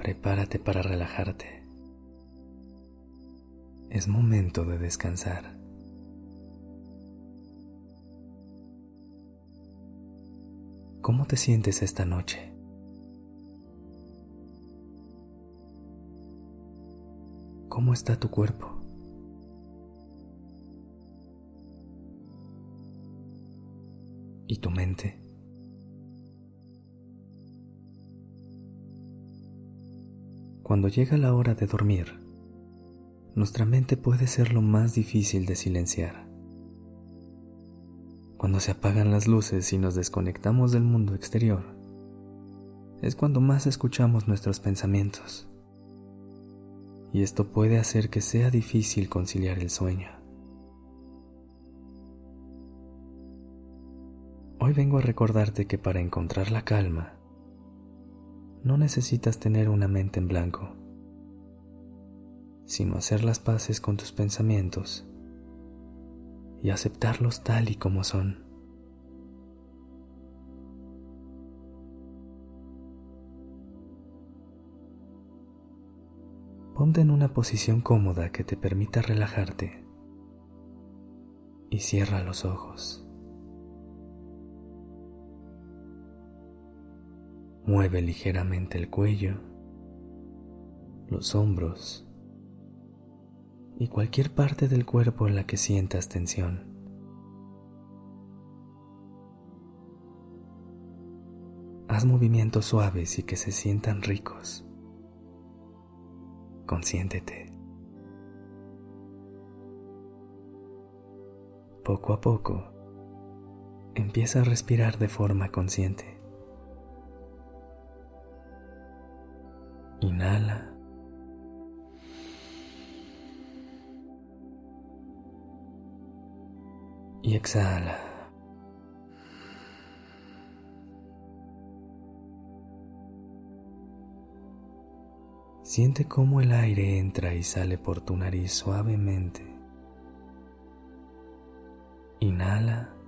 Prepárate para relajarte. Es momento de descansar. ¿Cómo te sientes esta noche? ¿Cómo está tu cuerpo? ¿Y tu mente? Cuando llega la hora de dormir, nuestra mente puede ser lo más difícil de silenciar. Cuando se apagan las luces y nos desconectamos del mundo exterior, es cuando más escuchamos nuestros pensamientos. Y esto puede hacer que sea difícil conciliar el sueño. Hoy vengo a recordarte que para encontrar la calma, no necesitas tener una mente en blanco, sino hacer las paces con tus pensamientos y aceptarlos tal y como son. Ponte en una posición cómoda que te permita relajarte y cierra los ojos. Mueve ligeramente el cuello, los hombros y cualquier parte del cuerpo en la que sientas tensión. Haz movimientos suaves y que se sientan ricos. Consiéntete. Poco a poco, empieza a respirar de forma consciente. Inhala. Y exhala. Siente cómo el aire entra y sale por tu nariz suavemente. Inhala.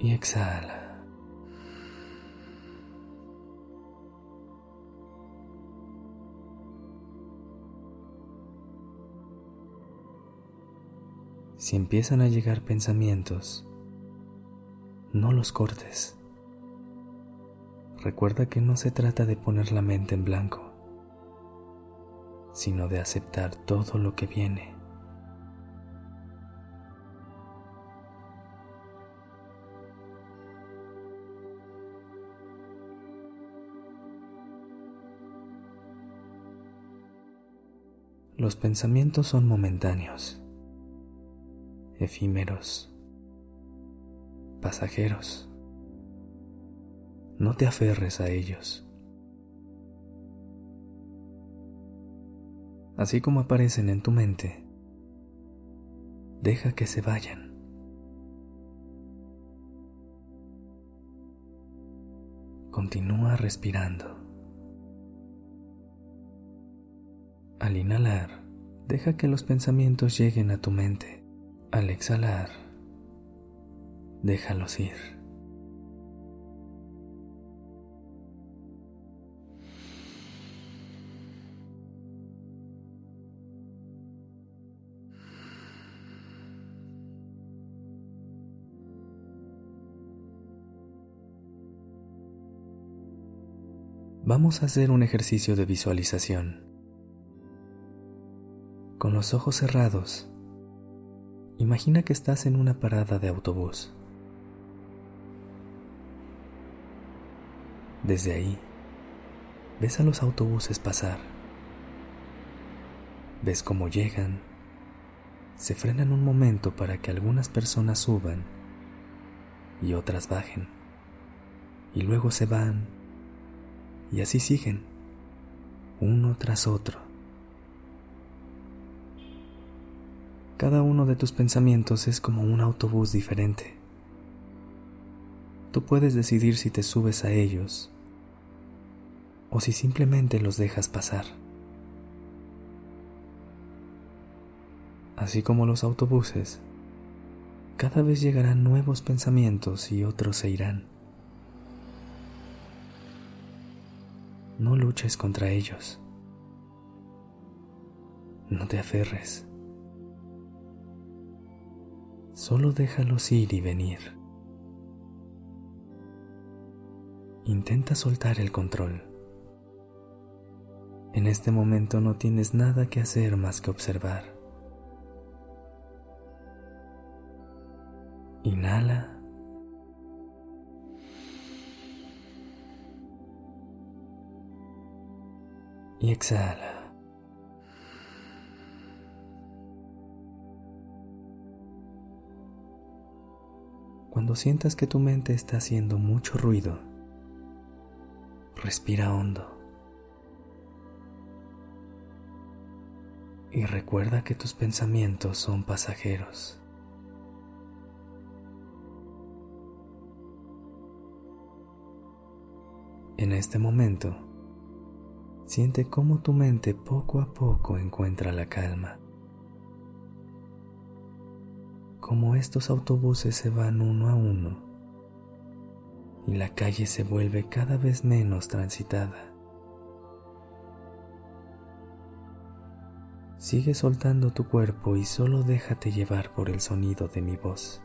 Y exhala. Si empiezan a llegar pensamientos, no los cortes. Recuerda que no se trata de poner la mente en blanco, sino de aceptar todo lo que viene. Los pensamientos son momentáneos, efímeros, pasajeros. No te aferres a ellos. Así como aparecen en tu mente, deja que se vayan. Continúa respirando. Al inhalar, deja que los pensamientos lleguen a tu mente. Al exhalar, déjalos ir. Vamos a hacer un ejercicio de visualización. Los ojos cerrados, imagina que estás en una parada de autobús. Desde ahí, ves a los autobuses pasar. Ves cómo llegan, se frenan un momento para que algunas personas suban y otras bajen, y luego se van, y así siguen, uno tras otro. Cada uno de tus pensamientos es como un autobús diferente. Tú puedes decidir si te subes a ellos o si simplemente los dejas pasar. Así como los autobuses, cada vez llegarán nuevos pensamientos y otros se irán. No luches contra ellos. No te aferres. Solo déjalos ir y venir. Intenta soltar el control. En este momento no tienes nada que hacer más que observar. Inhala. Y exhala. Cuando sientas que tu mente está haciendo mucho ruido, respira hondo. y recuerda que tus pensamientos son pasajeros. En este momento, siente cómo tu mente poco a poco encuentra la calma. Como estos autobuses se van uno a uno y la calle se vuelve cada vez menos transitada. Sigue soltando tu cuerpo y solo déjate llevar por el sonido de mi voz.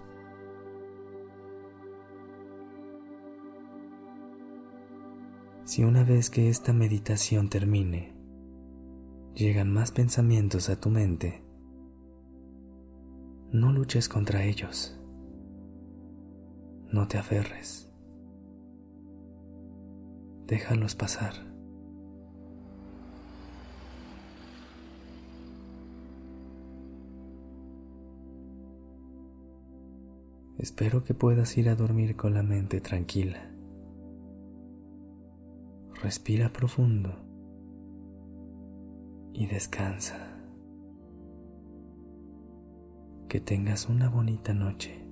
Si una vez que esta meditación termine, llegan más pensamientos a tu mente, no luches contra ellos. No te aferres. Déjalos pasar. Espero que puedas ir a dormir con la mente tranquila. Respira profundo y descansa. Que tengas una bonita noche.